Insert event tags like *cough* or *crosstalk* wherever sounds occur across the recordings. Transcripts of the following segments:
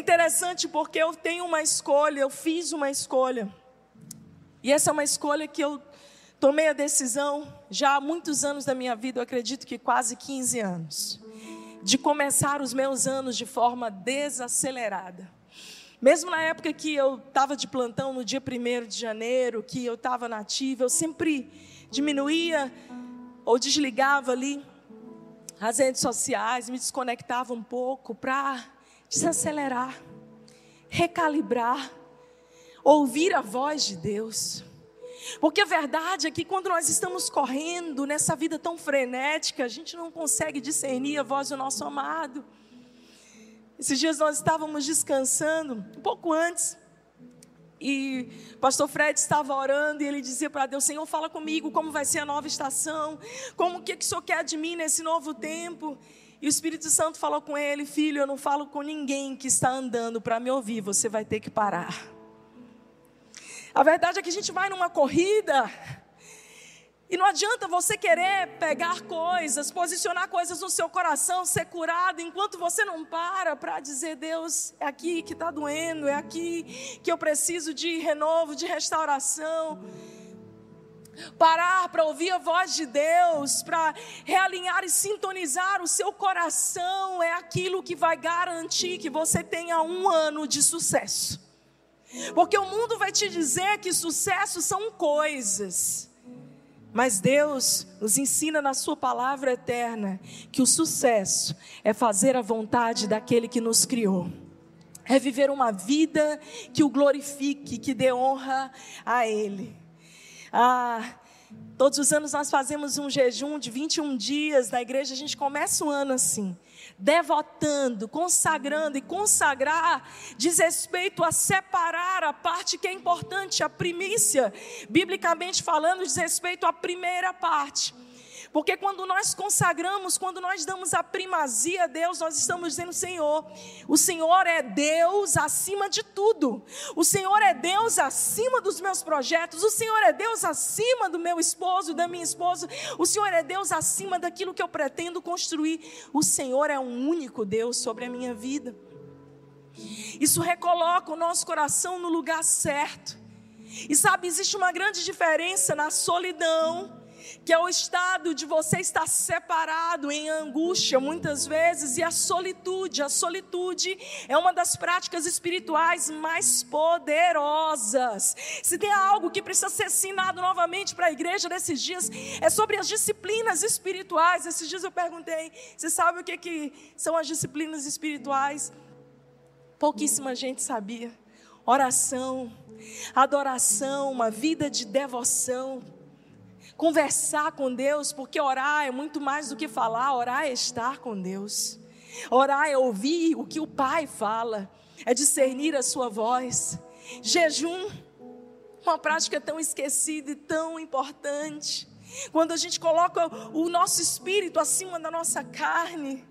interessante porque eu tenho uma escolha, eu fiz uma escolha. E essa é uma escolha que eu tomei a decisão já há muitos anos da minha vida, eu acredito que quase 15 anos, de começar os meus anos de forma desacelerada. Mesmo na época que eu estava de plantão no dia 1 de janeiro, que eu estava nativa, eu sempre diminuía ou desligava ali as redes sociais, me desconectava um pouco para desacelerar, recalibrar, ouvir a voz de Deus. Porque a verdade é que quando nós estamos correndo nessa vida tão frenética, a gente não consegue discernir a voz do nosso amado. Esses dias nós estávamos descansando, um pouco antes, e o pastor Fred estava orando e ele dizia para Deus: Senhor, fala comigo como vai ser a nova estação, como que, que o Senhor quer de mim nesse novo tempo. E o Espírito Santo falou com ele: Filho, eu não falo com ninguém que está andando para me ouvir, você vai ter que parar. A verdade é que a gente vai numa corrida e não adianta você querer pegar coisas, posicionar coisas no seu coração, ser curado, enquanto você não para para dizer: Deus, é aqui que está doendo, é aqui que eu preciso de renovo, de restauração. Parar para ouvir a voz de Deus, para realinhar e sintonizar o seu coração, é aquilo que vai garantir que você tenha um ano de sucesso. Porque o mundo vai te dizer que sucesso são coisas. Mas Deus nos ensina na Sua palavra eterna que o sucesso é fazer a vontade daquele que nos criou, é viver uma vida que o glorifique, que dê honra a Ele. Ah, todos os anos nós fazemos um jejum de 21 dias na igreja, a gente começa o ano assim devotando, consagrando e consagrar diz respeito a separar a parte que é importante, a primícia, biblicamente falando, diz respeito à primeira parte. Porque quando nós consagramos, quando nós damos a primazia a Deus, nós estamos dizendo: Senhor, o Senhor é Deus acima de tudo. O Senhor é Deus acima dos meus projetos. O Senhor é Deus acima do meu esposo, da minha esposa. O Senhor é Deus acima daquilo que eu pretendo construir. O Senhor é um único Deus sobre a minha vida. Isso recoloca o nosso coração no lugar certo. E sabe, existe uma grande diferença na solidão que é o estado de você estar separado em angústia muitas vezes e a solitude. A solitude é uma das práticas espirituais mais poderosas. Se tem algo que precisa ser ensinado novamente para a igreja nesses dias, é sobre as disciplinas espirituais. Esses dias eu perguntei: você sabe o que, que são as disciplinas espirituais? Pouquíssima gente sabia. Oração, adoração, uma vida de devoção conversar com Deus, porque orar é muito mais do que falar, orar é estar com Deus. Orar é ouvir o que o Pai fala, é discernir a sua voz. Jejum, uma prática tão esquecida e tão importante. Quando a gente coloca o nosso espírito acima da nossa carne,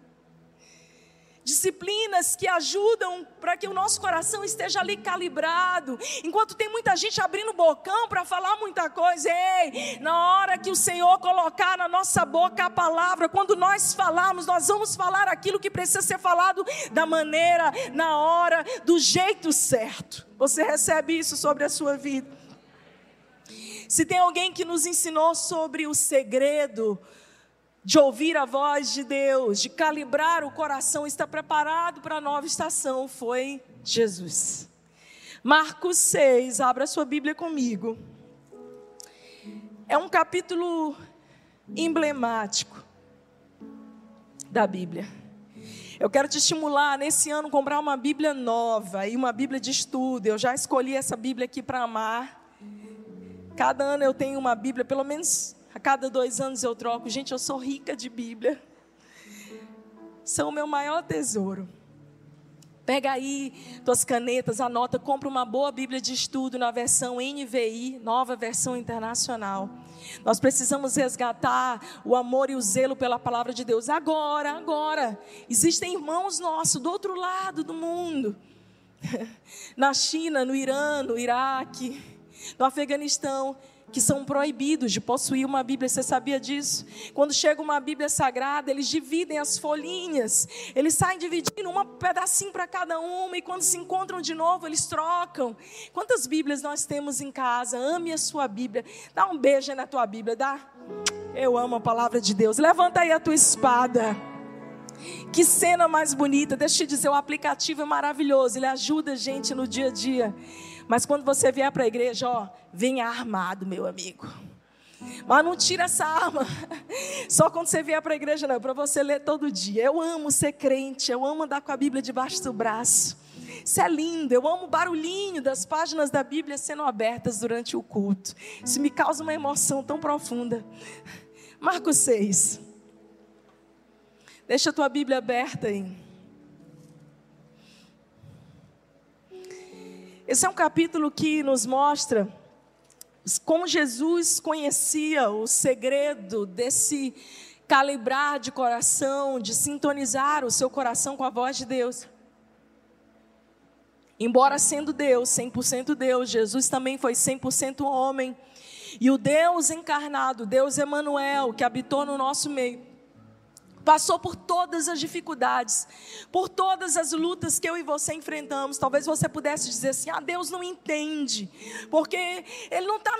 disciplinas que ajudam para que o nosso coração esteja ali calibrado. Enquanto tem muita gente abrindo o bocão para falar muita coisa, ei, na hora que o Senhor colocar na nossa boca a palavra, quando nós falarmos, nós vamos falar aquilo que precisa ser falado da maneira, na hora, do jeito certo. Você recebe isso sobre a sua vida. Se tem alguém que nos ensinou sobre o segredo, de ouvir a voz de Deus, de calibrar o coração, está preparado para a nova estação, foi Jesus. Marcos 6, abra sua Bíblia comigo. É um capítulo emblemático da Bíblia. Eu quero te estimular nesse ano comprar uma Bíblia nova e uma Bíblia de estudo. Eu já escolhi essa Bíblia aqui para amar. Cada ano eu tenho uma Bíblia, pelo menos a cada dois anos eu troco. Gente, eu sou rica de Bíblia. São o meu maior tesouro. Pega aí tuas canetas, anota, compra uma boa Bíblia de estudo na versão NVI, nova versão internacional. Nós precisamos resgatar o amor e o zelo pela palavra de Deus. Agora, agora. Existem irmãos nossos do outro lado do mundo. *laughs* Na China, no Irã, no Iraque, no Afeganistão, que são proibidos de possuir uma Bíblia. Você sabia disso? Quando chega uma Bíblia sagrada, eles dividem as folhinhas. Eles saem dividindo um pedacinho para cada uma e quando se encontram de novo, eles trocam. Quantas Bíblias nós temos em casa? Ame a sua Bíblia. Dá um beijo na tua Bíblia, dá? Eu amo a palavra de Deus. Levanta aí a tua espada. Que cena mais bonita. Deixa eu te dizer, o aplicativo é maravilhoso. Ele ajuda a gente no dia a dia. Mas quando você vier para a igreja, ó, venha armado, meu amigo. Mas não tira essa arma. Só quando você vier para a igreja, não, para você ler todo dia. Eu amo ser crente, eu amo andar com a Bíblia debaixo do braço. Isso é lindo, eu amo o barulhinho das páginas da Bíblia sendo abertas durante o culto. Isso me causa uma emoção tão profunda. Marcos 6. Deixa a tua Bíblia aberta aí. Esse é um capítulo que nos mostra como Jesus conhecia o segredo desse calibrar de coração, de sintonizar o seu coração com a voz de Deus. Embora sendo Deus, 100% Deus, Jesus também foi 100% homem. E o Deus encarnado, Deus Emanuel, que habitou no nosso meio, passou por todas as dificuldades, por todas as lutas que eu e você enfrentamos. Talvez você pudesse dizer assim: ah, Deus não entende, porque Ele não está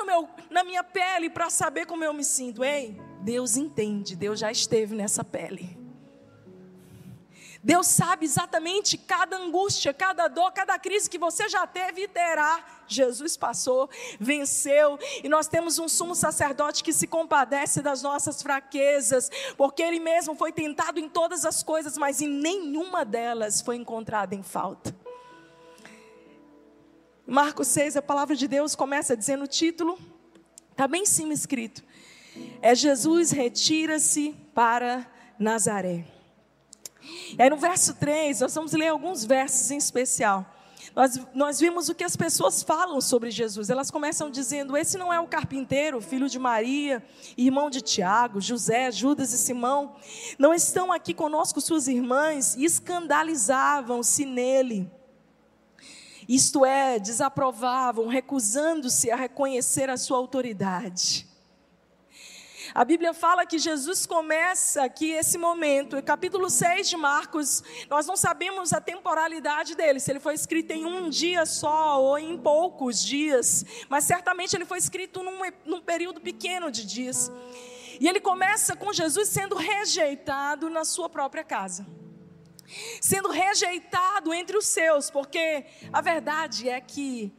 na minha pele para saber como eu me sinto. Ei, Deus entende, Deus já esteve nessa pele. Deus sabe exatamente cada angústia, cada dor, cada crise que você já teve e terá. Jesus passou, venceu, e nós temos um sumo sacerdote que se compadece das nossas fraquezas, porque ele mesmo foi tentado em todas as coisas, mas em nenhuma delas foi encontrado em falta. Marcos 6, a palavra de Deus começa dizendo o título, está bem em cima escrito: É Jesus retira-se para Nazaré. E aí no verso 3, nós vamos ler alguns versos em especial. Nós, nós vimos o que as pessoas falam sobre Jesus. Elas começam dizendo: Esse não é o carpinteiro, filho de Maria, irmão de Tiago, José, Judas e Simão. Não estão aqui conosco suas irmãs e escandalizavam-se nele. Isto é, desaprovavam, recusando-se a reconhecer a sua autoridade. A Bíblia fala que Jesus começa aqui esse momento, capítulo 6 de Marcos, nós não sabemos a temporalidade dele, se ele foi escrito em um dia só ou em poucos dias, mas certamente ele foi escrito num, num período pequeno de dias. E ele começa com Jesus sendo rejeitado na sua própria casa sendo rejeitado entre os seus, porque a verdade é que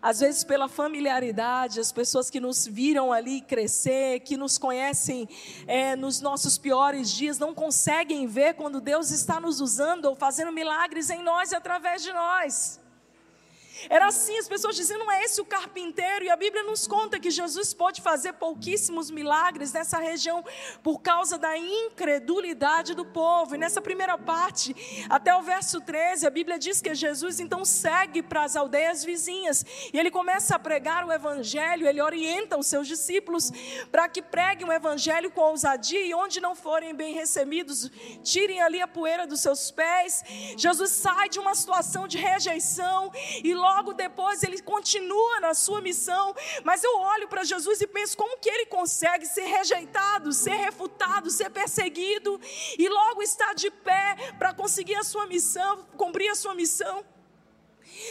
às vezes, pela familiaridade, as pessoas que nos viram ali crescer, que nos conhecem é, nos nossos piores dias, não conseguem ver quando Deus está nos usando ou fazendo milagres em nós e através de nós. Era assim, as pessoas diziam, não é esse o carpinteiro? E a Bíblia nos conta que Jesus pode fazer pouquíssimos milagres nessa região por causa da incredulidade do povo. E nessa primeira parte, até o verso 13, a Bíblia diz que Jesus então segue para as aldeias vizinhas e ele começa a pregar o evangelho, ele orienta os seus discípulos para que preguem o evangelho com ousadia e onde não forem bem recebidos, tirem ali a poeira dos seus pés. Jesus sai de uma situação de rejeição e logo logo depois ele continua na sua missão. Mas eu olho para Jesus e penso como que ele consegue ser rejeitado, ser refutado, ser perseguido e logo estar de pé para conseguir a sua missão, cumprir a sua missão.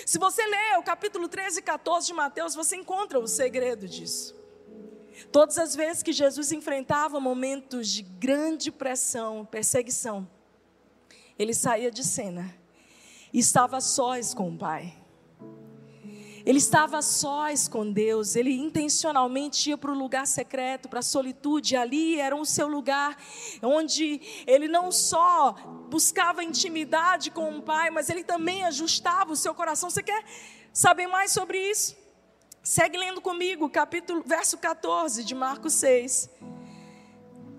Se você ler o capítulo 13 e 14 de Mateus, você encontra o segredo disso. Todas as vezes que Jesus enfrentava momentos de grande pressão, perseguição, ele saía de cena e estava sós com o Pai. Ele estava sós com Deus, ele intencionalmente ia para o lugar secreto, para a solitude, ali era o seu lugar, onde ele não só buscava intimidade com o Pai, mas ele também ajustava o seu coração. Você quer saber mais sobre isso? Segue lendo comigo, capítulo, verso 14 de Marcos 6.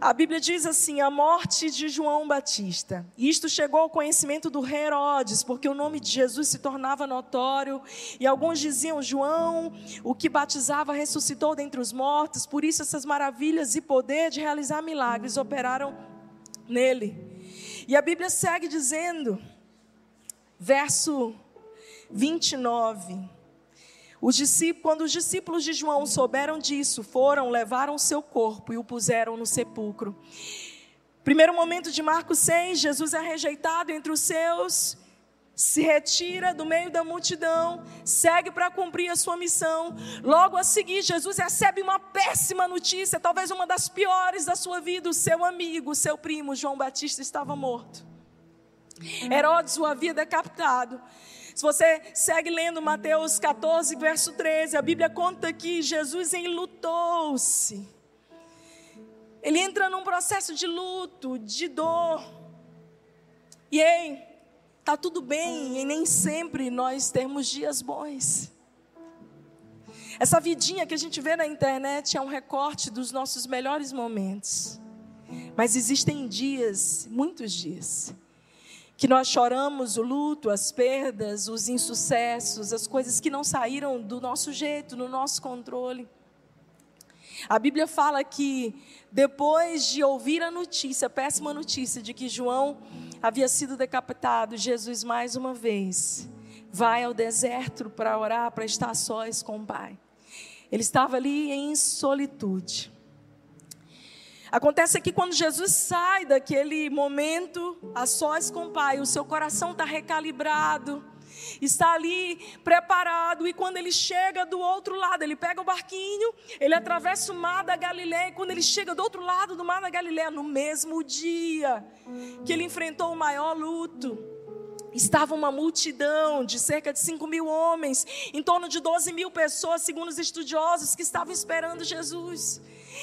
A Bíblia diz assim: a morte de João Batista. Isto chegou ao conhecimento do rei Herodes, porque o nome de Jesus se tornava notório, e alguns diziam: João, o que batizava, ressuscitou dentre os mortos, por isso essas maravilhas e poder de realizar milagres operaram nele. E a Bíblia segue dizendo, verso 29. Os discípulos, quando os discípulos de João souberam disso, foram, levaram seu corpo e o puseram no sepulcro. Primeiro momento de Marcos 6, Jesus é rejeitado entre os seus, se retira do meio da multidão, segue para cumprir a sua missão. Logo a seguir, Jesus recebe uma péssima notícia, talvez uma das piores da sua vida: o seu amigo, o seu primo João Batista estava morto. Herodes o havia decapitado. Se você segue lendo Mateus 14, verso 13, a Bíblia conta que Jesus enlutou-se. Ele entra num processo de luto, de dor. E ei, tá tudo bem, e nem sempre nós temos dias bons. Essa vidinha que a gente vê na internet é um recorte dos nossos melhores momentos. Mas existem dias, muitos dias, que nós choramos o luto, as perdas, os insucessos, as coisas que não saíram do nosso jeito, no nosso controle. A Bíblia fala que depois de ouvir a notícia, a péssima notícia de que João havia sido decapitado, Jesus mais uma vez vai ao deserto para orar, para estar sós com o Pai. Ele estava ali em solitude. Acontece que quando Jesus sai daquele momento a sós com o Pai, o seu coração está recalibrado, está ali preparado, e quando ele chega do outro lado, ele pega o barquinho, ele atravessa o mar da Galiléia, e quando ele chega do outro lado do mar da Galiléia, no mesmo dia que ele enfrentou o maior luto, estava uma multidão de cerca de 5 mil homens, em torno de 12 mil pessoas, segundo os estudiosos, que estavam esperando Jesus.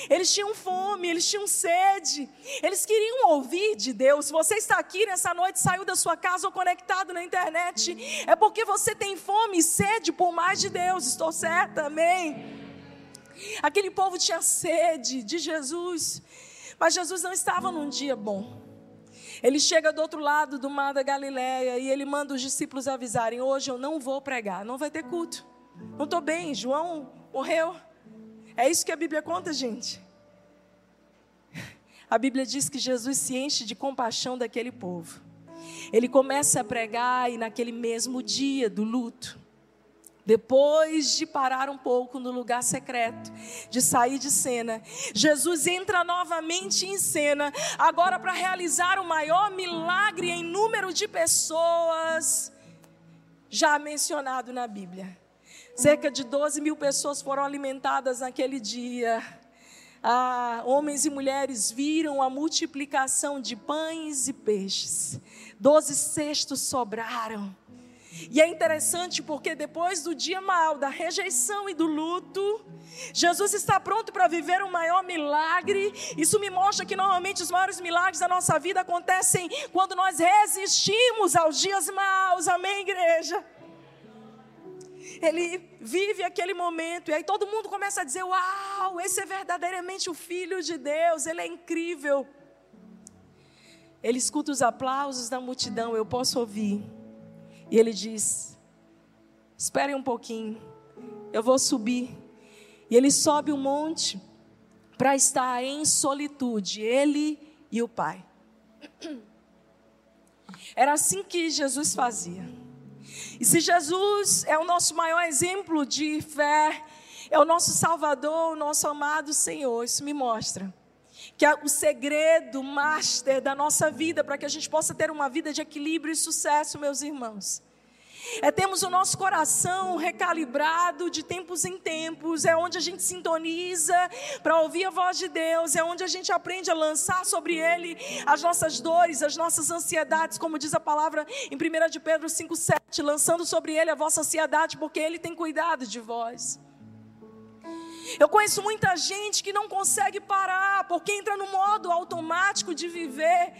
Eles tinham fome, eles tinham sede, eles queriam ouvir de Deus. Se você está aqui nessa noite, saiu da sua casa ou conectado na internet, é porque você tem fome e sede por mais de Deus. Estou certa? Amém. Aquele povo tinha sede de Jesus, mas Jesus não estava num dia bom. Ele chega do outro lado do mar da Galileia e ele manda os discípulos avisarem: hoje eu não vou pregar, não vai ter culto. Não estou bem, João morreu. É isso que a Bíblia conta, gente. A Bíblia diz que Jesus se enche de compaixão daquele povo. Ele começa a pregar e naquele mesmo dia do luto, depois de parar um pouco no lugar secreto, de sair de cena, Jesus entra novamente em cena, agora para realizar o maior milagre em número de pessoas já mencionado na Bíblia. Cerca de 12 mil pessoas foram alimentadas naquele dia. Ah, homens e mulheres viram a multiplicação de pães e peixes. Doze cestos sobraram. E é interessante porque depois do dia mal, da rejeição e do luto, Jesus está pronto para viver o maior milagre. Isso me mostra que normalmente os maiores milagres da nossa vida acontecem quando nós resistimos aos dias maus. Amém, igreja? Ele vive aquele momento, e aí todo mundo começa a dizer: Uau, esse é verdadeiramente o Filho de Deus, ele é incrível. Ele escuta os aplausos da multidão, eu posso ouvir, e ele diz: Esperem um pouquinho, eu vou subir. E ele sobe um monte para estar em solitude, ele e o Pai. Era assim que Jesus fazia. E se Jesus é o nosso maior exemplo de fé, é o nosso Salvador, o nosso amado Senhor, isso me mostra que é o segredo master da nossa vida para que a gente possa ter uma vida de equilíbrio e sucesso, meus irmãos é termos o nosso coração recalibrado de tempos em tempos, é onde a gente sintoniza para ouvir a voz de Deus, é onde a gente aprende a lançar sobre Ele as nossas dores, as nossas ansiedades, como diz a palavra em 1 de Pedro 5,7, lançando sobre Ele a vossa ansiedade, porque Ele tem cuidado de vós. Eu conheço muita gente que não consegue parar, porque entra no modo automático de viver,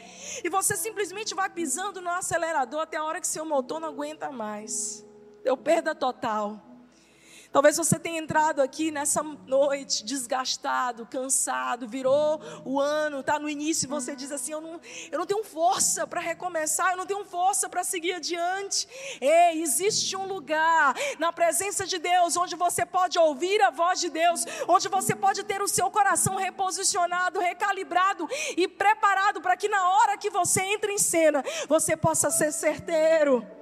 e você simplesmente vai pisando no acelerador até a hora que seu motor não aguenta mais. Deu perda total. Talvez você tenha entrado aqui nessa noite desgastado, cansado, virou o ano, está no início e você diz assim: eu não, eu não tenho força para recomeçar, eu não tenho força para seguir adiante. Ei, existe um lugar na presença de Deus onde você pode ouvir a voz de Deus, onde você pode ter o seu coração reposicionado, recalibrado e preparado para que na hora que você entra em cena, você possa ser certeiro.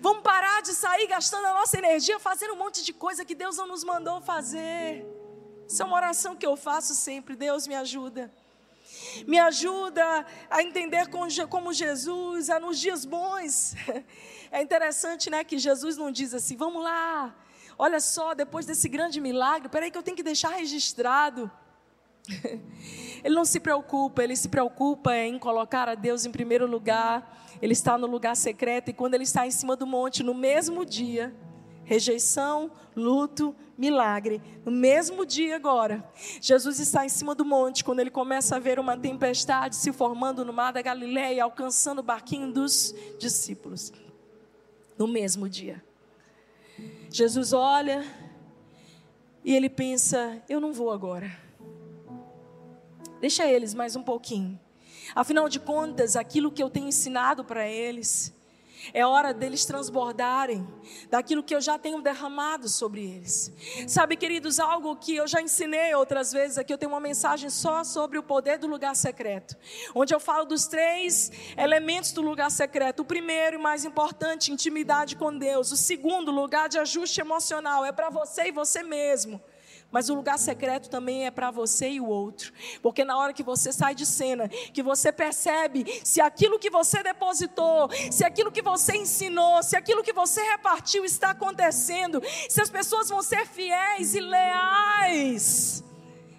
Vamos parar de sair gastando a nossa energia fazendo um monte de coisa que Deus não nos mandou fazer. Isso é uma oração que eu faço sempre. Deus me ajuda. Me ajuda a entender como Jesus, nos dias bons. *laughs* É interessante, né, que Jesus não diz assim: "Vamos lá. Olha só, depois desse grande milagre, peraí que eu tenho que deixar registrado". *laughs* Ele não se preocupa, ele se preocupa em colocar a Deus em primeiro lugar. Ele está no lugar secreto e quando ele está em cima do monte, no mesmo dia, rejeição, luto, milagre. No mesmo dia agora, Jesus está em cima do monte quando ele começa a ver uma tempestade se formando no mar da Galileia, alcançando o barquinho dos discípulos. No mesmo dia. Jesus olha e ele pensa: eu não vou agora. Deixa eles mais um pouquinho. Afinal de contas, aquilo que eu tenho ensinado para eles, é hora deles transbordarem daquilo que eu já tenho derramado sobre eles. Sabe, queridos, algo que eu já ensinei outras vezes aqui, eu tenho uma mensagem só sobre o poder do lugar secreto, onde eu falo dos três elementos do lugar secreto. O primeiro e mais importante, intimidade com Deus. O segundo, lugar de ajuste emocional, é para você e você mesmo. Mas o lugar secreto também é para você e o outro. Porque na hora que você sai de cena, que você percebe se aquilo que você depositou, se aquilo que você ensinou, se aquilo que você repartiu está acontecendo, se as pessoas vão ser fiéis e leais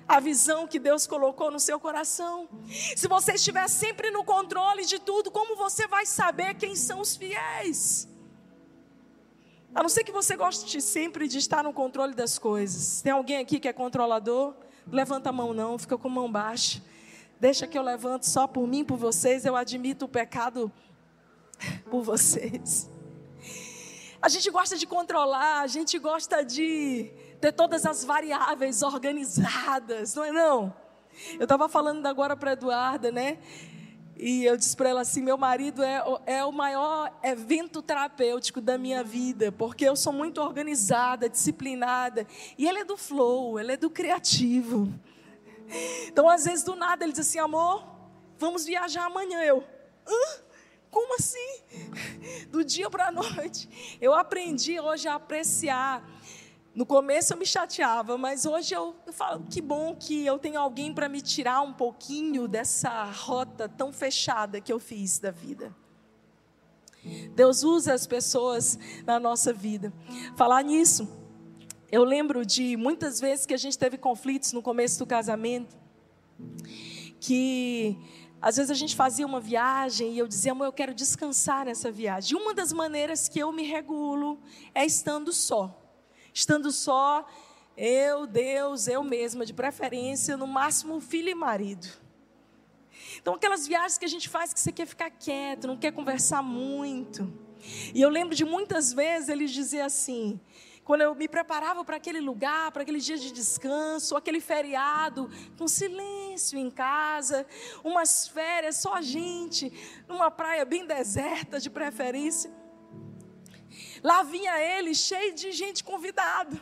a visão que Deus colocou no seu coração. Se você estiver sempre no controle de tudo, como você vai saber quem são os fiéis? A não ser que você goste sempre de estar no controle das coisas. Tem alguém aqui que é controlador? Levanta a mão não, fica com a mão baixa. Deixa que eu levanto só por mim, por vocês. Eu admito o pecado por vocês. A gente gosta de controlar, a gente gosta de ter todas as variáveis organizadas, não é não? Eu estava falando agora para Eduarda, né? E eu disse para ela assim: meu marido é, é o maior evento terapêutico da minha vida, porque eu sou muito organizada, disciplinada. E ele é do flow, ele é do criativo. Então, às vezes, do nada, ele diz assim: amor, vamos viajar amanhã. Eu, hã? Como assim? Do dia para a noite. Eu aprendi hoje a apreciar no começo eu me chateava, mas hoje eu, eu falo que bom que eu tenho alguém para me tirar um pouquinho dessa rota tão fechada que eu fiz da vida. Deus usa as pessoas na nossa vida. Falar nisso, eu lembro de muitas vezes que a gente teve conflitos no começo do casamento, que às vezes a gente fazia uma viagem e eu dizia, amor, eu quero descansar nessa viagem. E uma das maneiras que eu me regulo é estando só estando só, eu, Deus, eu mesma, de preferência, no máximo filho e marido. Então, aquelas viagens que a gente faz que você quer ficar quieto, não quer conversar muito. E eu lembro de muitas vezes ele dizer assim, quando eu me preparava para aquele lugar, para aquele dia de descanso, aquele feriado, com silêncio em casa, umas férias, só a gente, numa praia bem deserta de preferência. Lá vinha ele, cheio de gente convidado.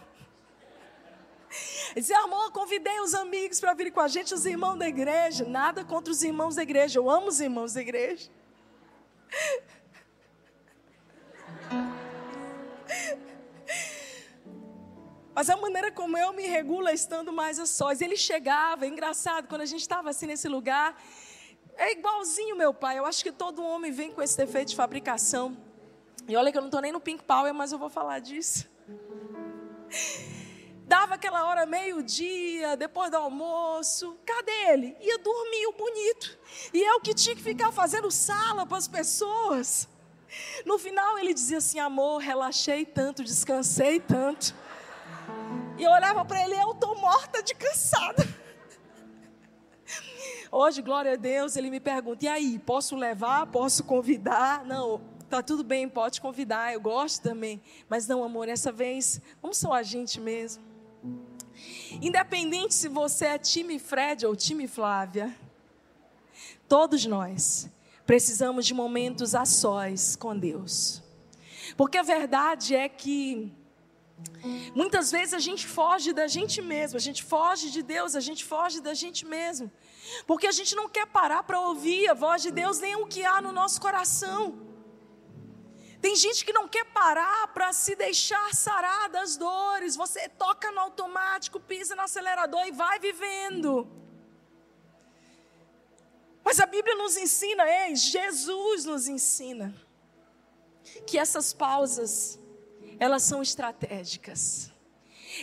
Ele dizia, amor, convidei os amigos para virem com a gente, os irmãos da igreja. Nada contra os irmãos da igreja, eu amo os irmãos da igreja. Mas a maneira como eu me regulo é estando mais a sós. Ele chegava, é engraçado, quando a gente estava assim nesse lugar, é igualzinho meu pai. Eu acho que todo homem vem com esse defeito de fabricação. E olha que eu não estou nem no Pink Power, mas eu vou falar disso. Dava aquela hora, meio-dia, depois do almoço. Cadê ele? Ia dormir o bonito. E eu que tinha que ficar fazendo sala para as pessoas. No final ele dizia assim: amor, relaxei tanto, descansei tanto. E eu olhava para ele, eu estou morta de cansada. Hoje, glória a Deus, ele me pergunta: e aí, posso levar? Posso convidar? Não, Tá tudo bem, pode convidar, eu gosto também. Mas não, amor, essa vez, vamos só a gente mesmo. Independente se você é time Fred ou time Flávia, todos nós precisamos de momentos a sós com Deus. Porque a verdade é que muitas vezes a gente foge da gente mesmo, a gente foge de Deus, a gente foge da gente mesmo. Porque a gente não quer parar para ouvir a voz de Deus nem o que há no nosso coração. Tem gente que não quer parar para se deixar sarar das dores. Você toca no automático, pisa no acelerador e vai vivendo. Mas a Bíblia nos ensina, ei, Jesus nos ensina que essas pausas, elas são estratégicas.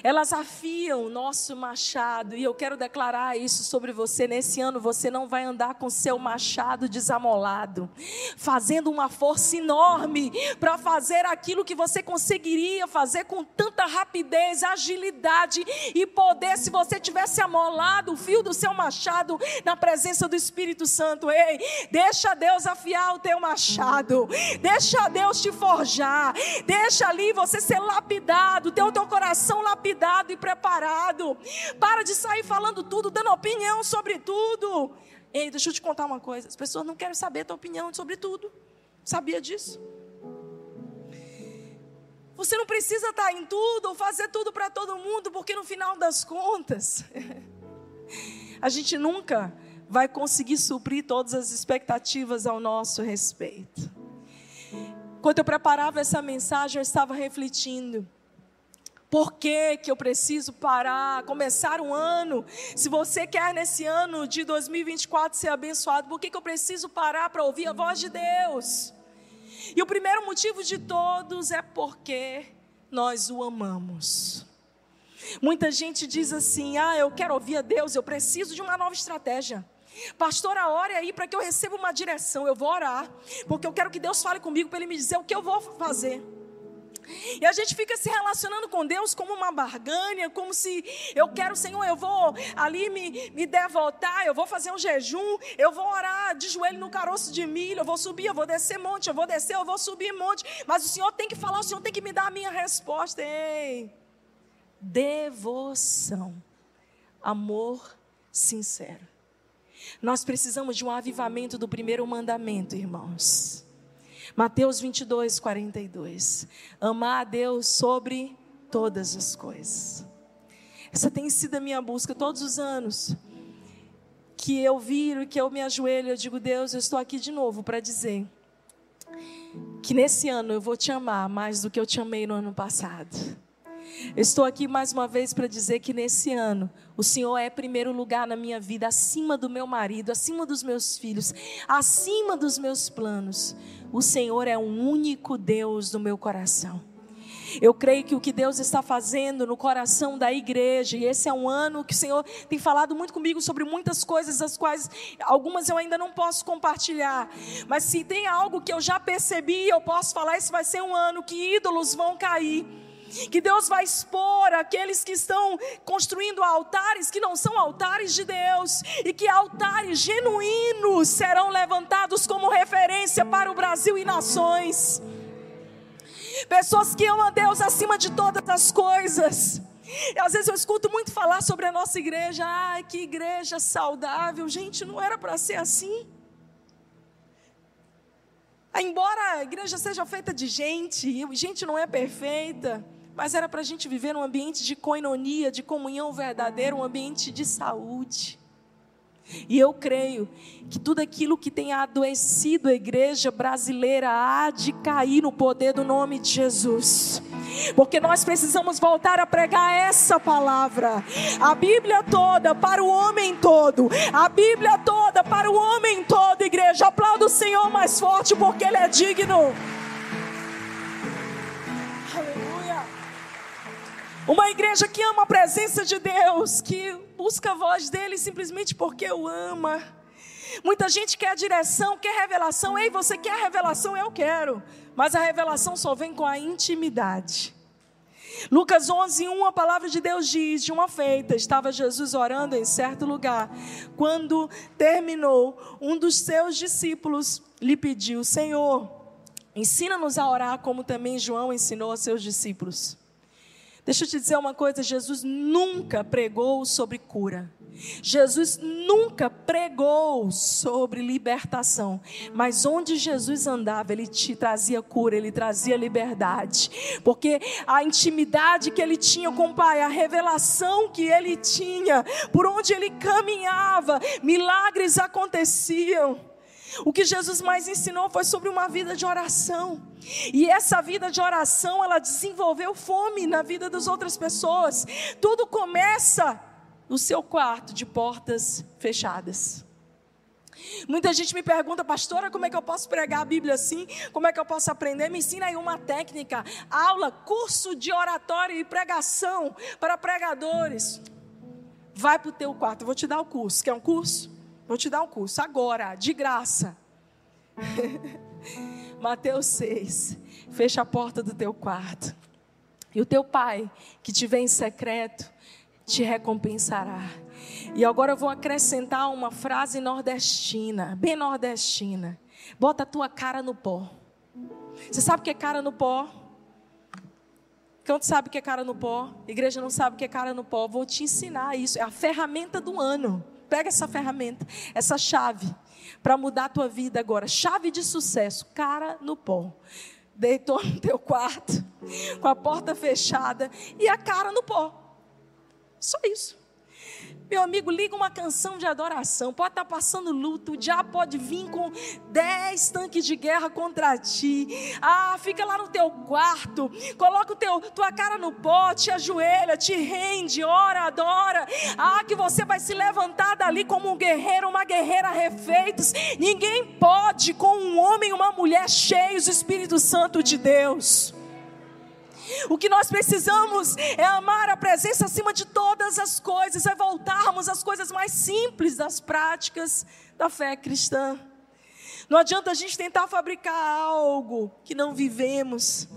Elas afiam o nosso machado, e eu quero declarar isso sobre você. Nesse ano você não vai andar com seu machado desamolado, fazendo uma força enorme para fazer aquilo que você conseguiria fazer com tanta rapidez, agilidade e poder se você tivesse amolado o fio do seu machado na presença do Espírito Santo. Ei, deixa Deus afiar o teu machado, deixa Deus te forjar, deixa ali você ser lapidado, ter o teu coração lapidado lapidado e preparado. Para de sair falando tudo, dando opinião sobre tudo. Ei, deixa eu te contar uma coisa: as pessoas não querem saber a tua opinião sobre tudo. Sabia disso? Você não precisa estar em tudo ou fazer tudo para todo mundo, porque no final das contas, *laughs* a gente nunca vai conseguir suprir todas as expectativas ao nosso respeito. Quando eu preparava essa mensagem, eu estava refletindo. Por que, que eu preciso parar, começar um ano? Se você quer nesse ano de 2024 ser abençoado, por que, que eu preciso parar para ouvir a voz de Deus? E o primeiro motivo de todos é porque nós o amamos. Muita gente diz assim: ah, eu quero ouvir a Deus, eu preciso de uma nova estratégia. Pastora, ore aí para que eu receba uma direção. Eu vou orar, porque eu quero que Deus fale comigo para Ele me dizer o que eu vou fazer. E a gente fica se relacionando com Deus como uma barganha, como se eu quero, Senhor, eu vou ali me, me devotar, eu vou fazer um jejum, eu vou orar de joelho no caroço de milho, eu vou subir, eu vou descer monte, eu vou descer, eu vou subir monte. Mas o Senhor tem que falar, o Senhor tem que me dar a minha resposta. Ei, devoção, amor sincero. Nós precisamos de um avivamento do primeiro mandamento, irmãos. Mateus 22, 42. Amar a Deus sobre todas as coisas. Essa tem sido a minha busca todos os anos. Que eu viro, que eu me ajoelho, eu digo, Deus, eu estou aqui de novo para dizer que nesse ano eu vou te amar mais do que eu te amei no ano passado. Estou aqui mais uma vez para dizer que nesse ano o Senhor é primeiro lugar na minha vida, acima do meu marido, acima dos meus filhos, acima dos meus planos. O Senhor é o único Deus do meu coração. Eu creio que o que Deus está fazendo no coração da igreja, e esse é um ano que o Senhor tem falado muito comigo sobre muitas coisas, as quais algumas eu ainda não posso compartilhar, mas se tem algo que eu já percebi, eu posso falar: esse vai ser um ano que ídolos vão cair que Deus vai expor aqueles que estão construindo altares que não são altares de Deus, e que altares genuínos serão levantados como referência para o Brasil e nações. Pessoas que amam a Deus acima de todas as coisas. Às vezes eu escuto muito falar sobre a nossa igreja. Ai, que igreja saudável. Gente, não era para ser assim. Embora a igreja seja feita de gente, e gente não é perfeita, mas era para a gente viver num ambiente de coinonia, de comunhão verdadeira, um ambiente de saúde. E eu creio que tudo aquilo que tem adoecido a igreja brasileira há de cair no poder do nome de Jesus. Porque nós precisamos voltar a pregar essa palavra. A Bíblia toda para o homem todo. A Bíblia toda para o homem todo, igreja. Aplauda o Senhor mais forte porque Ele é digno. Uma igreja que ama a presença de Deus, que busca a voz dele simplesmente porque o ama. Muita gente quer direção, quer revelação. Ei, você quer revelação? Eu quero. Mas a revelação só vem com a intimidade. Lucas 11, 1, a palavra de Deus diz: De uma feita, estava Jesus orando em certo lugar. Quando terminou, um dos seus discípulos lhe pediu: Senhor, ensina-nos a orar, como também João ensinou a seus discípulos. Deixa eu te dizer uma coisa: Jesus nunca pregou sobre cura. Jesus nunca pregou sobre libertação, mas onde Jesus andava, ele te trazia cura, ele trazia liberdade, porque a intimidade que ele tinha com o Pai, a revelação que ele tinha, por onde ele caminhava, milagres aconteciam. O que Jesus mais ensinou foi sobre uma vida de oração. E essa vida de oração, ela desenvolveu fome na vida das outras pessoas. Tudo começa no seu quarto de portas fechadas. Muita gente me pergunta, pastora, como é que eu posso pregar a Bíblia assim? Como é que eu posso aprender? Me ensina aí uma técnica, aula, curso de oratório e pregação para pregadores. Vai para o teu quarto, eu vou te dar o curso. Quer um curso? Vou te dar um curso agora, de graça. *laughs* Mateus 6. Fecha a porta do teu quarto. E o teu pai, que te vê em secreto, te recompensará. E agora eu vou acrescentar uma frase nordestina, bem nordestina. Bota a tua cara no pó. Você sabe o que é cara no pó? Quanto sabe o que é cara no pó? Igreja não sabe o que é cara no pó. Vou te ensinar isso. É a ferramenta do ano. Pega essa ferramenta, essa chave, para mudar a tua vida agora. Chave de sucesso, cara no pó. Deitou no teu quarto, com a porta fechada e a cara no pó. Só isso. Meu amigo, liga uma canção de adoração. Pode estar passando luto, o diabo pode vir com dez tanques de guerra contra ti. Ah, fica lá no teu quarto, coloca o teu, tua cara no pote, ajoelha, te rende, ora, adora. Ah, que você vai se levantar dali como um guerreiro, uma guerreira refeitos. Ninguém pode com um homem e uma mulher cheios do Espírito Santo de Deus. O que nós precisamos é amar a presença acima de todas as coisas, é voltarmos às coisas mais simples das práticas da fé cristã. Não adianta a gente tentar fabricar algo que não vivemos.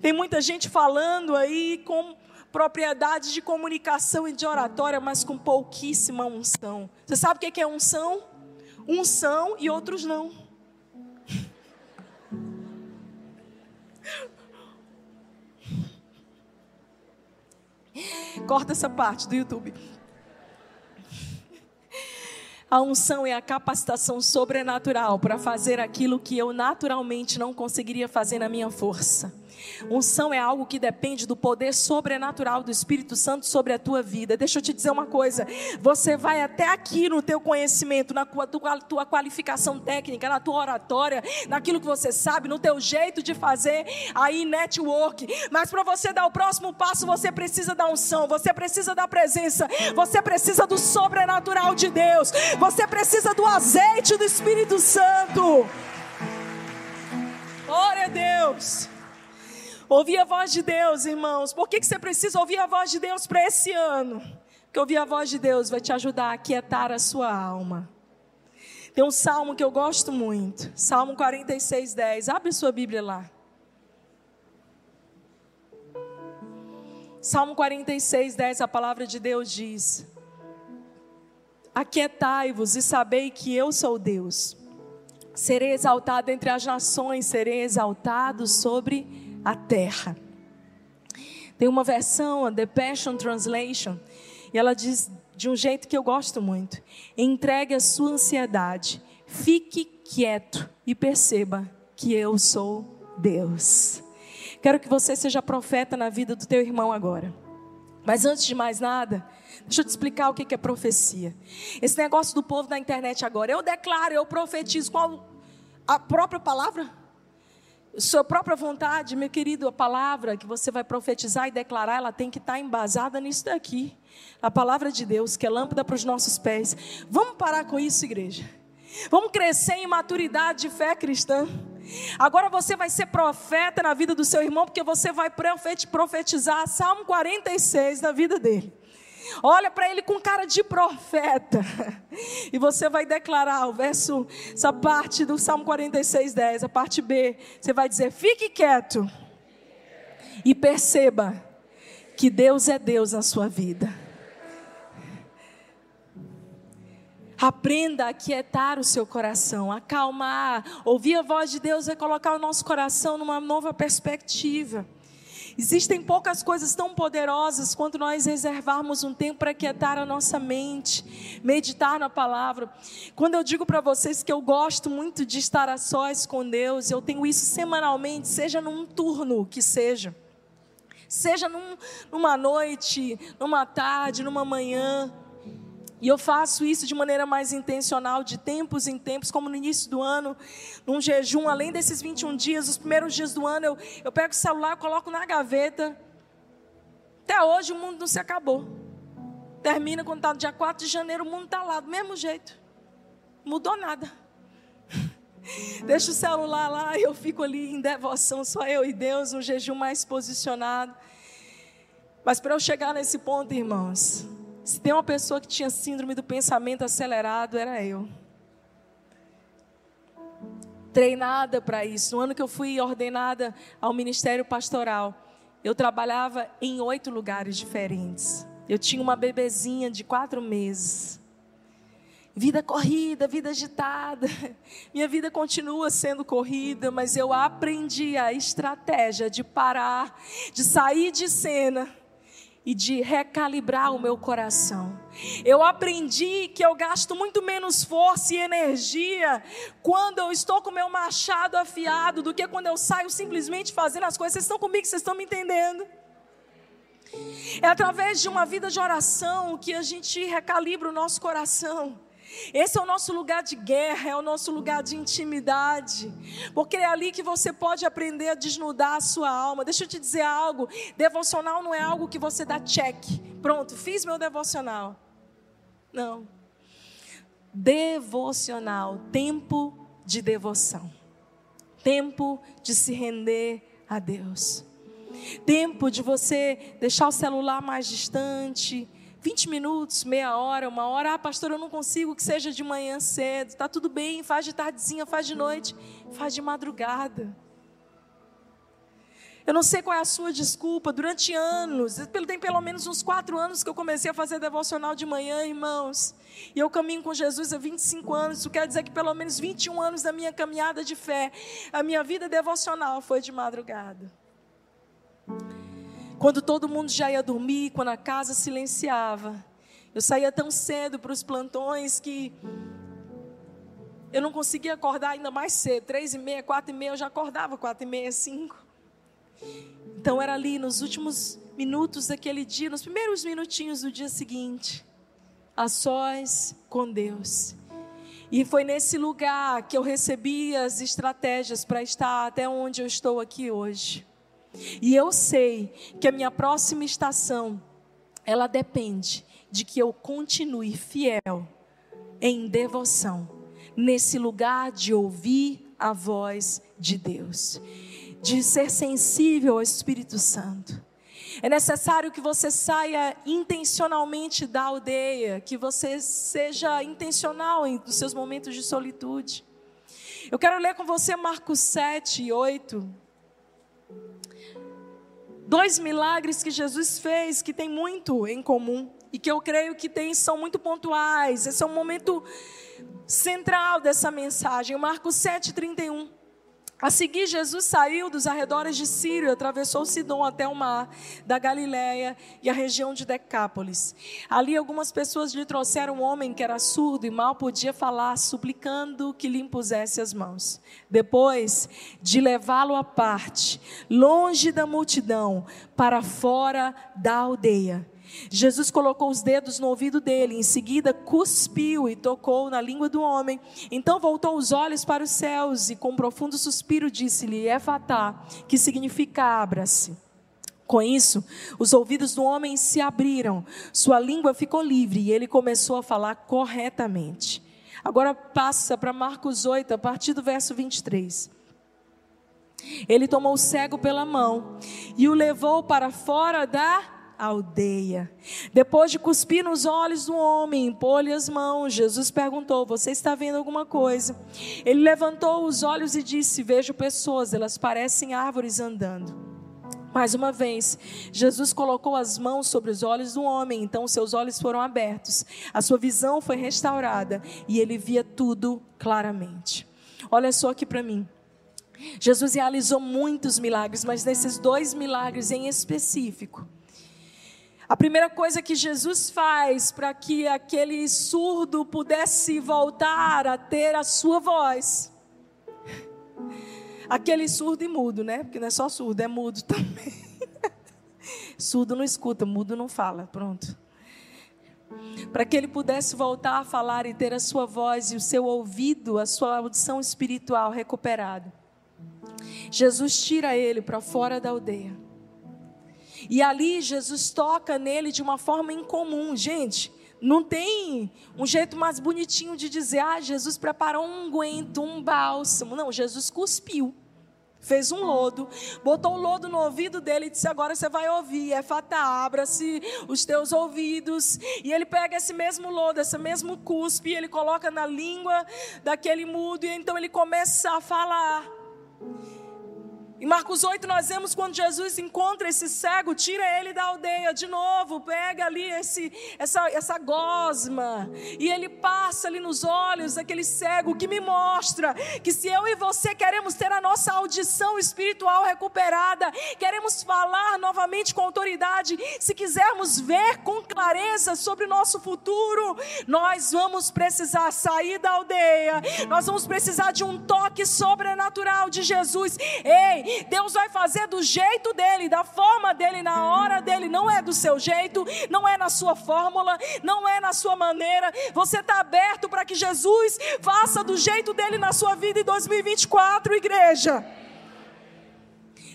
Tem muita gente falando aí com propriedades de comunicação e de oratória, mas com pouquíssima unção. Você sabe o que é unção? Unção e outros não. Corta essa parte do YouTube. A unção é a capacitação sobrenatural para fazer aquilo que eu naturalmente não conseguiria fazer na minha força. Unção é algo que depende do poder sobrenatural do Espírito Santo sobre a tua vida. Deixa eu te dizer uma coisa: você vai até aqui no teu conhecimento, na tua, tua qualificação técnica, na tua oratória, naquilo que você sabe, no teu jeito de fazer aí network. Mas para você dar o próximo passo, você precisa da unção, você precisa da presença, você precisa do sobrenatural de Deus, você precisa do azeite do Espírito Santo. Glória a Deus. Ouvir a voz de Deus, irmãos. Por que, que você precisa ouvir a voz de Deus para esse ano? Porque ouvir a voz de Deus vai te ajudar a quietar a sua alma. Tem um salmo que eu gosto muito. Salmo 46, 10. Abre sua Bíblia lá. Salmo 46, 10, a palavra de Deus diz: Aquietai-vos e sabei que eu sou Deus. Serei exaltado entre as nações, serei exaltado sobre a terra. Tem uma versão, a The Passion Translation, e ela diz de um jeito que eu gosto muito: entregue a sua ansiedade, fique quieto e perceba que eu sou Deus. Quero que você seja profeta na vida do teu irmão agora. Mas antes de mais nada, deixa eu te explicar o que é profecia. Esse negócio do povo na internet agora, eu declaro, eu profetizo, qual a própria palavra? Sua própria vontade, meu querido, a palavra que você vai profetizar e declarar, ela tem que estar embasada nisso daqui. A palavra de Deus, que é lâmpada para os nossos pés. Vamos parar com isso, igreja. Vamos crescer em maturidade de fé cristã. Agora você vai ser profeta na vida do seu irmão, porque você vai profetizar Salmo 46 na vida dele. Olha para ele com cara de profeta. *laughs* E você vai declarar o verso, essa parte do Salmo 46, 10, a parte B. Você vai dizer: fique quieto e perceba que Deus é Deus na sua vida. Aprenda a quietar o seu coração, acalmar. Ouvir a voz de Deus é colocar o nosso coração numa nova perspectiva. Existem poucas coisas tão poderosas quanto nós reservarmos um tempo para quietar a nossa mente, meditar na palavra. Quando eu digo para vocês que eu gosto muito de estar a sós com Deus, eu tenho isso semanalmente, seja num turno que seja, seja num, numa noite, numa tarde, numa manhã. E eu faço isso de maneira mais intencional, de tempos em tempos, como no início do ano, num jejum, além desses 21 dias, os primeiros dias do ano, eu, eu pego o celular, coloco na gaveta. Até hoje o mundo não se acabou. Termina quando está no dia 4 de janeiro, o mundo está lá, do mesmo jeito. Mudou nada. *laughs* Deixa o celular lá e eu fico ali em devoção, só eu e Deus, um jejum mais posicionado. Mas para eu chegar nesse ponto, irmãos, se tem uma pessoa que tinha síndrome do pensamento acelerado, era eu. Treinada para isso. No ano que eu fui ordenada ao ministério pastoral, eu trabalhava em oito lugares diferentes. Eu tinha uma bebezinha de quatro meses. Vida corrida, vida agitada. *laughs* Minha vida continua sendo corrida, mas eu aprendi a estratégia de parar, de sair de cena e de recalibrar o meu coração. Eu aprendi que eu gasto muito menos força e energia quando eu estou com meu machado afiado do que quando eu saio simplesmente fazendo as coisas. Vocês estão comigo, vocês estão me entendendo? É através de uma vida de oração que a gente recalibra o nosso coração. Esse é o nosso lugar de guerra, é o nosso lugar de intimidade, porque é ali que você pode aprender a desnudar a sua alma. Deixa eu te dizer algo: devocional não é algo que você dá check. Pronto, fiz meu devocional. Não. Devocional, tempo de devoção, tempo de se render a Deus, tempo de você deixar o celular mais distante 20 minutos, meia hora, uma hora. Ah, pastor, eu não consigo que seja de manhã cedo. Está tudo bem, faz de tardezinha, faz de noite, faz de madrugada. Eu não sei qual é a sua desculpa. Durante anos, tem pelo menos uns quatro anos que eu comecei a fazer devocional de manhã, irmãos. E eu caminho com Jesus há 25 anos. Isso quer dizer que pelo menos 21 anos da minha caminhada de fé, a minha vida devocional foi de madrugada. Quando todo mundo já ia dormir, quando a casa silenciava. Eu saía tão cedo para os plantões que eu não conseguia acordar ainda mais cedo. Três e meia, quatro e meia, eu já acordava quatro e meia, cinco. Então era ali nos últimos minutos daquele dia, nos primeiros minutinhos do dia seguinte, a sós com Deus. E foi nesse lugar que eu recebi as estratégias para estar até onde eu estou aqui hoje. E eu sei que a minha próxima estação, ela depende de que eu continue fiel em devoção, nesse lugar de ouvir a voz de Deus, de ser sensível ao Espírito Santo. É necessário que você saia intencionalmente da aldeia, que você seja intencional nos seus momentos de solitude. Eu quero ler com você Marcos 7, 8 dois milagres que Jesus fez que tem muito em comum e que eu creio que tem, são muito pontuais. Esse é um momento central dessa mensagem. Marcos 7,31. A seguir, Jesus saiu dos arredores de Sírio, atravessou Sidom até o mar da Galiléia e a região de Decápolis. Ali, algumas pessoas lhe trouxeram um homem que era surdo e mal podia falar, suplicando que lhe impusesse as mãos. Depois de levá-lo à parte, longe da multidão, para fora da aldeia, Jesus colocou os dedos no ouvido dele, em seguida cuspiu e tocou na língua do homem. Então voltou os olhos para os céus e com um profundo suspiro disse-lhe: Efatá, que significa abra-se. Com isso, os ouvidos do homem se abriram, sua língua ficou livre e ele começou a falar corretamente. Agora passa para Marcos 8, a partir do verso 23. Ele tomou o cego pela mão e o levou para fora da aldeia. Depois de cuspir nos olhos do homem, impor-lhe as mãos, Jesus perguntou: Você está vendo alguma coisa? Ele levantou os olhos e disse: Vejo pessoas, elas parecem árvores andando. Mais uma vez, Jesus colocou as mãos sobre os olhos do homem, então seus olhos foram abertos, a sua visão foi restaurada e ele via tudo claramente. Olha só aqui para mim. Jesus realizou muitos milagres, mas nesses dois milagres em específico, a primeira coisa que Jesus faz para que aquele surdo pudesse voltar a ter a sua voz. Aquele surdo e mudo, né? Porque não é só surdo, é mudo *laughs* também. surdo não escuta, mudo não fala. Pronto. para que ele pudesse voltar a falar e ter a sua voz e o seu ouvido, a sua audição espiritual recuperada. Jesus tira ele para fora da aldeia. E ali Jesus toca nele de uma forma incomum. Gente, não tem um jeito mais bonitinho de dizer, ah, Jesus preparou um unguento, um bálsamo. Não, Jesus cuspiu. Fez um lodo, botou o lodo no ouvido dele e disse: Agora você vai ouvir. É fata, abra-se os teus ouvidos. E ele pega esse mesmo lodo, esse mesmo cuspe, e ele coloca na língua daquele mudo, e então ele começa a falar. Em Marcos 8, nós vemos quando Jesus encontra esse cego, tira ele da aldeia de novo, pega ali esse, essa, essa gosma, e ele passa ali nos olhos daquele cego, que me mostra que se eu e você queremos ter a nossa audição espiritual recuperada, queremos falar novamente com autoridade, se quisermos ver com clareza sobre o nosso futuro, nós vamos precisar sair da aldeia, nós vamos precisar de um toque sobrenatural de Jesus. Ei, Deus vai fazer do jeito dele, da forma dele, na hora dele. Não é do seu jeito, não é na sua fórmula, não é na sua maneira. Você está aberto para que Jesus faça do jeito dele na sua vida em 2024, igreja.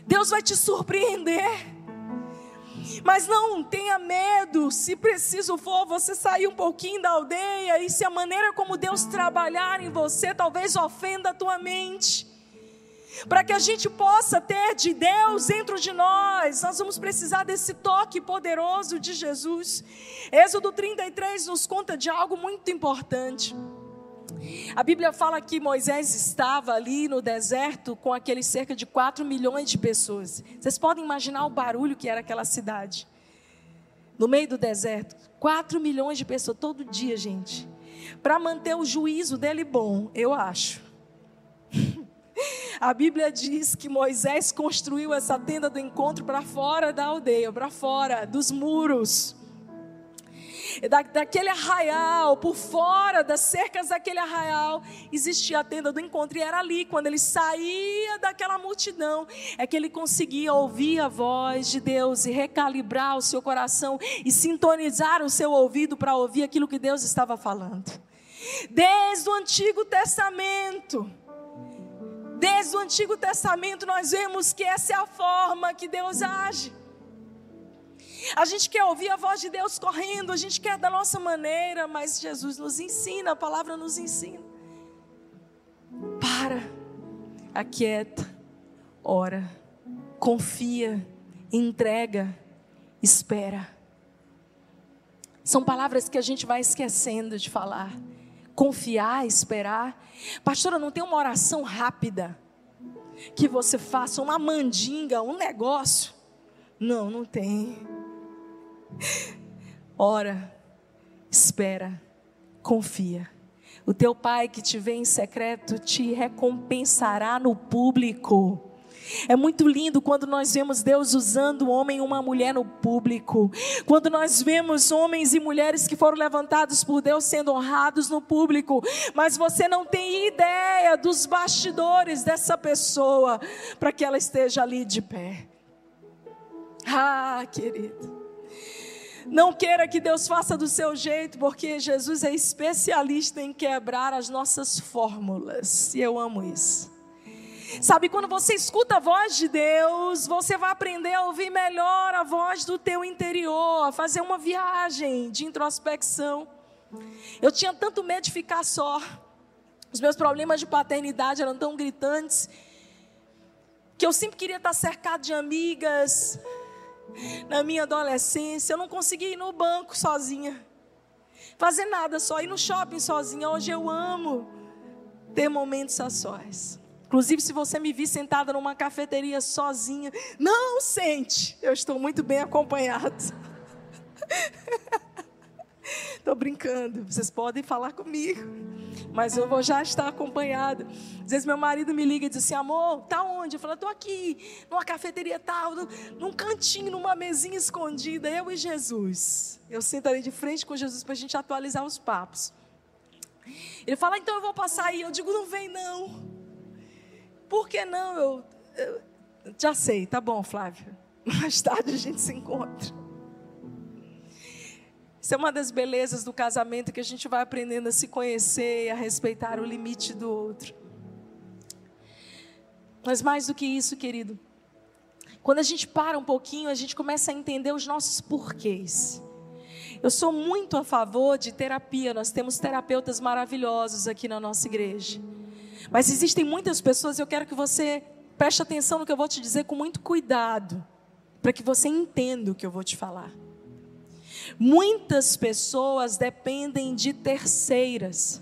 Deus vai te surpreender. Mas não tenha medo, se preciso for, você sair um pouquinho da aldeia e se a maneira como Deus trabalhar em você talvez ofenda a tua mente para que a gente possa ter de Deus dentro de nós, nós vamos precisar desse toque poderoso de Jesus. Êxodo 33 nos conta de algo muito importante. A Bíblia fala que Moisés estava ali no deserto com aqueles cerca de 4 milhões de pessoas. Vocês podem imaginar o barulho que era aquela cidade. No meio do deserto, 4 milhões de pessoas todo dia, gente. Para manter o juízo dele bom, eu acho. A Bíblia diz que Moisés construiu essa tenda do encontro para fora da aldeia, para fora dos muros. Da, daquele arraial, por fora das cercas daquele arraial, existia a tenda do encontro, e era ali, quando ele saía daquela multidão, é que ele conseguia ouvir a voz de Deus e recalibrar o seu coração e sintonizar o seu ouvido para ouvir aquilo que Deus estava falando. Desde o Antigo Testamento, Desde o Antigo Testamento nós vemos que essa é a forma que Deus age. A gente quer ouvir a voz de Deus correndo, a gente quer da nossa maneira, mas Jesus nos ensina, a palavra nos ensina. Para, aquieta, ora, confia, entrega, espera. São palavras que a gente vai esquecendo de falar confiar, esperar. Pastora, não tem uma oração rápida que você faça uma mandinga, um negócio? Não, não tem. Ora, espera, confia. O teu pai que te vê em secreto te recompensará no público. É muito lindo quando nós vemos Deus usando um homem e uma mulher no público. Quando nós vemos homens e mulheres que foram levantados por Deus sendo honrados no público. Mas você não tem ideia dos bastidores dessa pessoa para que ela esteja ali de pé. Ah, querido. Não queira que Deus faça do seu jeito, porque Jesus é especialista em quebrar as nossas fórmulas. E eu amo isso. Sabe, quando você escuta a voz de Deus, você vai aprender a ouvir melhor a voz do teu interior, a fazer uma viagem de introspecção. Eu tinha tanto medo de ficar só. Os meus problemas de paternidade eram tão gritantes que eu sempre queria estar cercado de amigas. Na minha adolescência, eu não conseguia ir no banco sozinha. Fazer nada, só ir no shopping sozinha. Hoje eu amo ter momentos a sós. Inclusive, se você me vir sentada numa cafeteria sozinha, não sente, eu estou muito bem acompanhado. *laughs* Estou brincando, vocês podem falar comigo, mas eu vou já estar acompanhada. Às vezes meu marido me liga e diz assim: amor, tá onde? Eu falo: estou aqui, numa cafeteria tal, num cantinho, numa mesinha escondida, eu e Jesus. Eu sento ali de frente com Jesus para a gente atualizar os papos. Ele fala: então eu vou passar aí. Eu digo: não vem não. Por que não? Eu, eu já sei, tá bom, Flávio. *laughs* Mais tarde a gente se encontra. Isso é uma das belezas do casamento que a gente vai aprendendo a se conhecer e a respeitar o limite do outro. Mas mais do que isso, querido, quando a gente para um pouquinho, a gente começa a entender os nossos porquês. Eu sou muito a favor de terapia, nós temos terapeutas maravilhosos aqui na nossa igreja. Mas existem muitas pessoas, eu quero que você preste atenção no que eu vou te dizer com muito cuidado, para que você entenda o que eu vou te falar. Muitas pessoas dependem de terceiras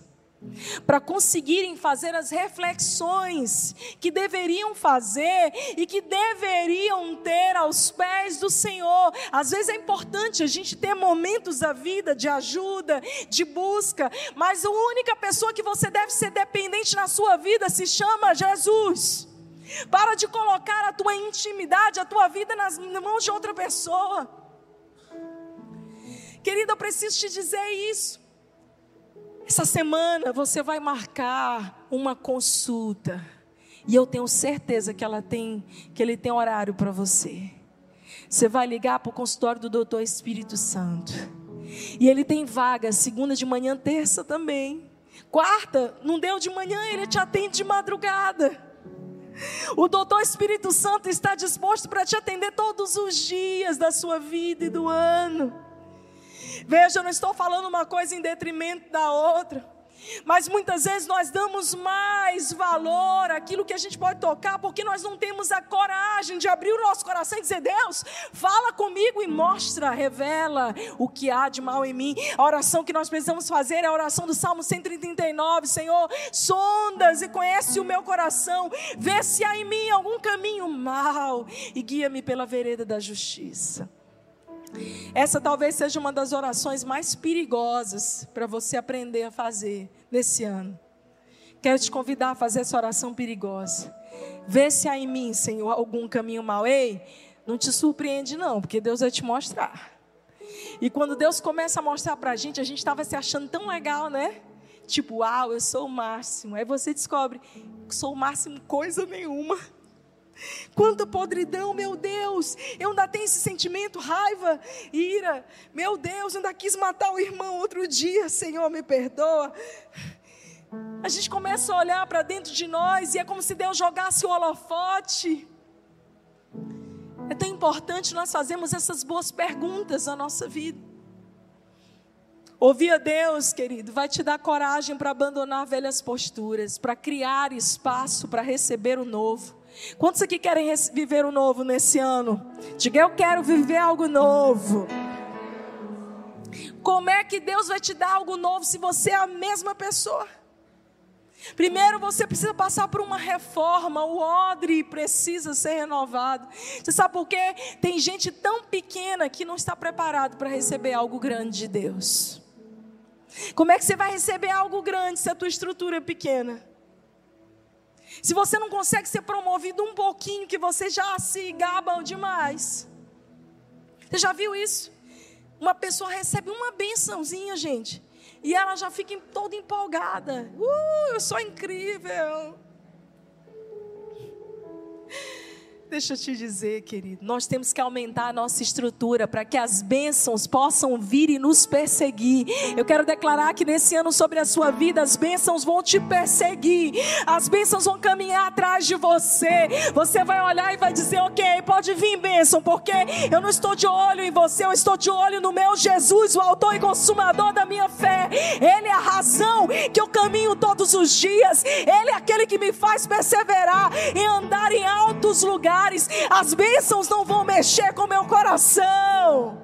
para conseguirem fazer as reflexões que deveriam fazer e que deveriam ter aos pés do Senhor. Às vezes é importante a gente ter momentos da vida de ajuda, de busca, mas a única pessoa que você deve ser dependente na sua vida se chama Jesus. Para de colocar a tua intimidade, a tua vida nas mãos de outra pessoa. Querida, eu preciso te dizer isso. Essa semana você vai marcar uma consulta. E eu tenho certeza que ela tem, que ele tem horário para você. Você vai ligar para o consultório do doutor Espírito Santo. E ele tem vaga, segunda de manhã, terça também. Quarta, não deu de manhã, ele te atende de madrugada. O doutor Espírito Santo está disposto para te atender todos os dias da sua vida e do ano. Veja, eu não estou falando uma coisa em detrimento da outra. Mas muitas vezes nós damos mais valor àquilo que a gente pode tocar, porque nós não temos a coragem de abrir o nosso coração e dizer: Deus, fala comigo e mostra, revela o que há de mal em mim. A oração que nós precisamos fazer é a oração do Salmo 139, Senhor, sondas e conhece o meu coração, vê se há em mim algum caminho mal e guia-me pela vereda da justiça. Essa talvez seja uma das orações mais perigosas para você aprender a fazer nesse ano. Quero te convidar a fazer essa oração perigosa. Vê se há em mim, Senhor, algum caminho mau. Ei, não te surpreende, não, porque Deus vai te mostrar. E quando Deus começa a mostrar para a gente, a gente estava se achando tão legal, né? Tipo, uau, eu sou o máximo. Aí você descobre, sou o máximo coisa nenhuma. Quanta podridão, meu Deus. Eu ainda tenho esse sentimento, raiva, ira. Meu Deus, eu ainda quis matar o irmão outro dia, Senhor, me perdoa. A gente começa a olhar para dentro de nós e é como se Deus jogasse o holofote. É tão importante nós fazermos essas boas perguntas na nossa vida. Ouvir a Deus, querido, vai te dar coragem para abandonar velhas posturas, para criar espaço para receber o novo. Quantos aqui querem viver o novo nesse ano? Diga, eu quero viver algo novo. Como é que Deus vai te dar algo novo se você é a mesma pessoa? Primeiro você precisa passar por uma reforma, o odre precisa ser renovado. Você sabe por quê? Tem gente tão pequena que não está preparado para receber algo grande de Deus. Como é que você vai receber algo grande se a tua estrutura é pequena? Se você não consegue ser promovido um pouquinho, que você já se gaba demais. Você já viu isso? Uma pessoa recebe uma bençãozinha, gente, e ela já fica toda empolgada. Uh, eu sou incrível. Deixa eu te dizer, querido, nós temos que aumentar a nossa estrutura para que as bênçãos possam vir e nos perseguir. Eu quero declarar que nesse ano sobre a sua vida, as bênçãos vão te perseguir, as bênçãos vão caminhar atrás de você. Você vai olhar e vai dizer: Ok, pode vir bênção, porque eu não estou de olho em você, eu estou de olho no meu Jesus, o Autor e Consumador da minha fé. Ele é a razão que eu caminho todos os dias, Ele é aquele que me faz perseverar e andar em altos lugares lugares, as bênçãos não vão mexer com meu coração.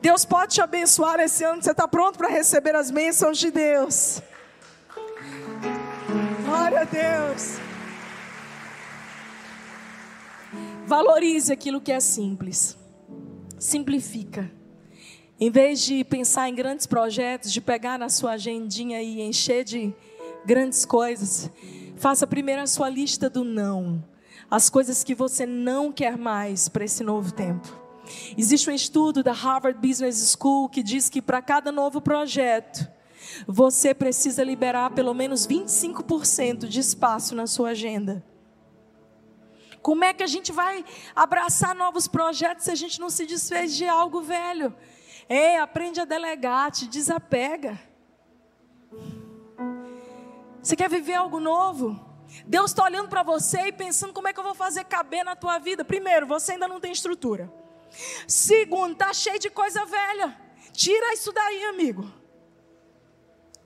Deus pode te abençoar esse ano. Você está pronto para receber as bênçãos de Deus? Glória a Deus. Valorize aquilo que é simples. Simplifica. Em vez de pensar em grandes projetos, de pegar na sua agendinha e encher de grandes coisas, Faça primeiro a sua lista do não. As coisas que você não quer mais para esse novo tempo. Existe um estudo da Harvard Business School que diz que para cada novo projeto, você precisa liberar pelo menos 25% de espaço na sua agenda. Como é que a gente vai abraçar novos projetos se a gente não se desfez de algo velho? Ei, aprende a delegar, te desapega. Você quer viver algo novo? Deus está olhando para você e pensando como é que eu vou fazer caber na tua vida. Primeiro, você ainda não tem estrutura. Segundo, está cheio de coisa velha. Tira isso daí, amigo.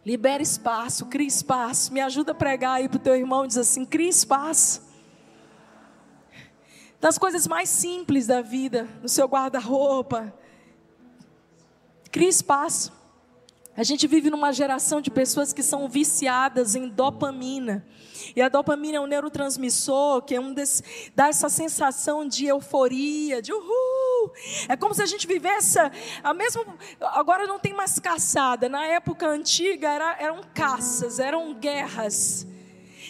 Libera espaço, cria espaço. Me ajuda a pregar aí para o teu irmão e diz assim: cria espaço. Das coisas mais simples da vida, no seu guarda-roupa. Cria espaço. A gente vive numa geração de pessoas que são viciadas em dopamina. E a dopamina é um neurotransmissor que é um desse, dá essa sensação de euforia, de uhul. É como se a gente vivesse a mesma. Agora não tem mais caçada. Na época antiga era, eram caças, eram guerras.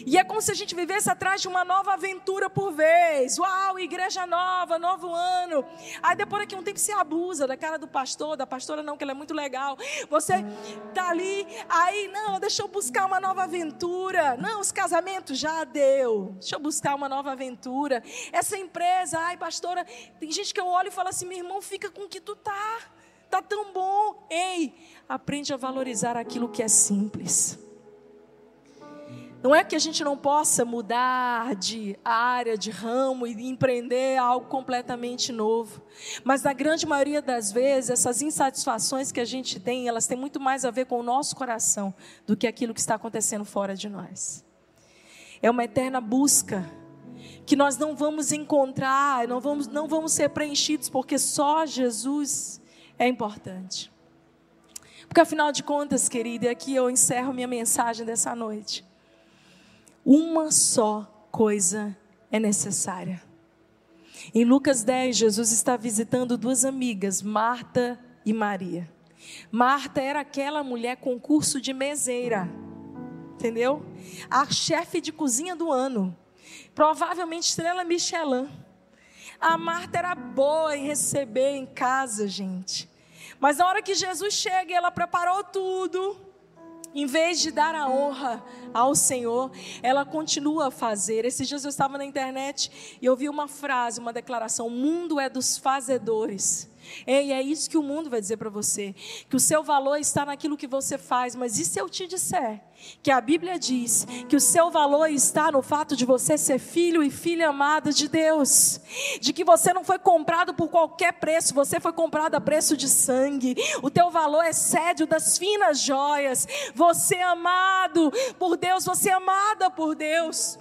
E é como se a gente vivesse atrás de uma nova aventura por vez. Uau, igreja nova, novo ano. Aí depois daqui um tempo se abusa da cara do pastor, da pastora não, que ela é muito legal. Você tá ali, aí não, deixa eu buscar uma nova aventura. Não, os casamentos já deu. Deixa eu buscar uma nova aventura. Essa empresa, ai, pastora, tem gente que eu olho e falo assim, meu irmão, fica com o que tu tá. Tá tão bom. Ei, aprende a valorizar aquilo que é simples. Não é que a gente não possa mudar de área, de ramo e empreender algo completamente novo. Mas na grande maioria das vezes, essas insatisfações que a gente tem, elas têm muito mais a ver com o nosso coração do que aquilo que está acontecendo fora de nós. É uma eterna busca que nós não vamos encontrar, não vamos, não vamos ser preenchidos, porque só Jesus é importante. Porque afinal de contas, querida, e aqui eu encerro minha mensagem dessa noite. Uma só coisa é necessária. Em Lucas 10, Jesus está visitando duas amigas, Marta e Maria. Marta era aquela mulher com curso de meseira, entendeu? A chefe de cozinha do ano, provavelmente estrela Michelin. A Marta era boa em receber em casa, gente. Mas na hora que Jesus chega, ela preparou tudo em vez de dar a honra ao Senhor, ela continua a fazer. Esses dias eu estava na internet e ouvi uma frase, uma declaração: o mundo é dos fazedores. Ei, é isso que o mundo vai dizer para você: que o seu valor está naquilo que você faz, mas e se eu te disser que a Bíblia diz que o seu valor está no fato de você ser filho e filha amada de Deus, de que você não foi comprado por qualquer preço, você foi comprado a preço de sangue, o teu valor excede o das finas joias, você é amado por Deus, você é amada por Deus.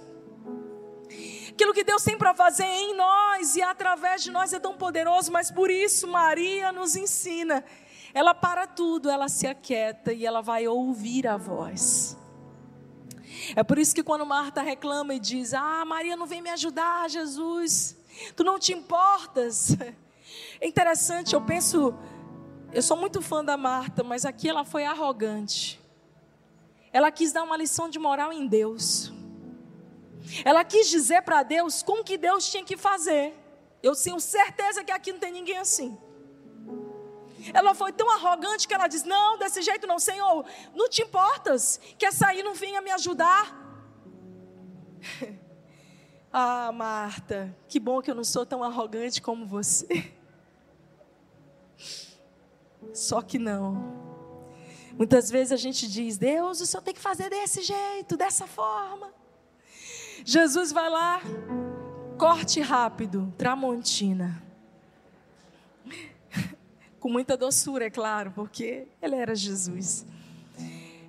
Aquilo que Deus tem para fazer em nós e através de nós é tão poderoso, mas por isso Maria nos ensina. Ela para tudo, ela se aquieta e ela vai ouvir a voz. É por isso que quando Marta reclama e diz: Ah, Maria não vem me ajudar, Jesus, tu não te importas. *laughs* É interessante, eu penso, eu sou muito fã da Marta, mas aqui ela foi arrogante. Ela quis dar uma lição de moral em Deus. Ela quis dizer para Deus como que Deus tinha que fazer. Eu tenho certeza que aqui não tem ninguém assim. Ela foi tão arrogante que ela diz: Não, desse jeito não, Senhor, não te importas que essa aí não venha me ajudar. *laughs* ah, Marta, que bom que eu não sou tão arrogante como você. *laughs* Só que não. Muitas vezes a gente diz: Deus, o Senhor tem que fazer desse jeito, dessa forma. Jesus vai lá, corte rápido, Tramontina. *laughs* Com muita doçura, é claro, porque ele era Jesus.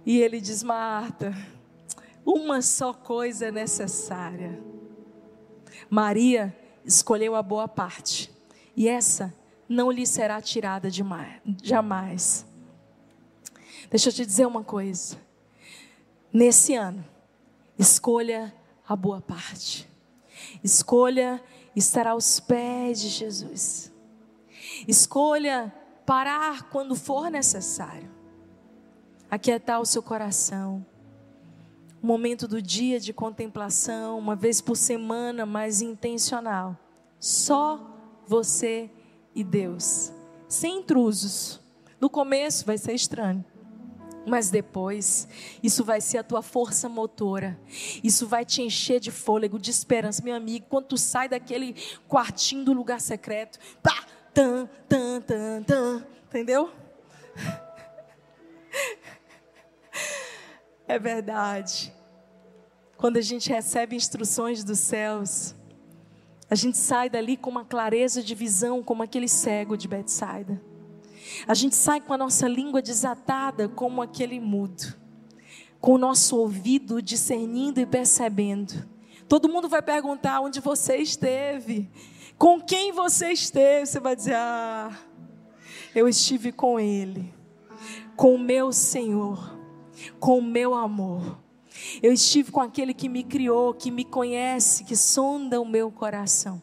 E ele diz: Marta, uma só coisa é necessária. Maria escolheu a boa parte, e essa não lhe será tirada jamais. Deixa eu te dizer uma coisa. Nesse ano, escolha a boa parte. Escolha estar aos pés de Jesus. Escolha parar quando for necessário. Aquietar o seu coração. Um momento do dia de contemplação, uma vez por semana, mais intencional. Só você e Deus. Sem intrusos. No começo vai ser estranho. Mas depois, isso vai ser a tua força motora. Isso vai te encher de fôlego, de esperança. Meu amigo, quando tu sai daquele quartinho do lugar secreto, pá, tan, tan, tan, tan, entendeu? *laughs* É verdade. Quando a gente recebe instruções dos céus, a gente sai dali com uma clareza de visão, como aquele cego de Betsaida. A gente sai com a nossa língua desatada, como aquele mudo, com o nosso ouvido discernindo e percebendo. Todo mundo vai perguntar onde você esteve, com quem você esteve. Você vai dizer: Ah, eu estive com Ele, com o meu Senhor, com o meu amor. Eu estive com aquele que me criou, que me conhece, que sonda o meu coração.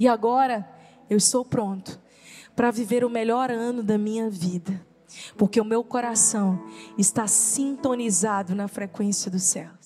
E agora eu estou pronto para viver o melhor ano da minha vida, porque o meu coração está sintonizado na frequência dos céus.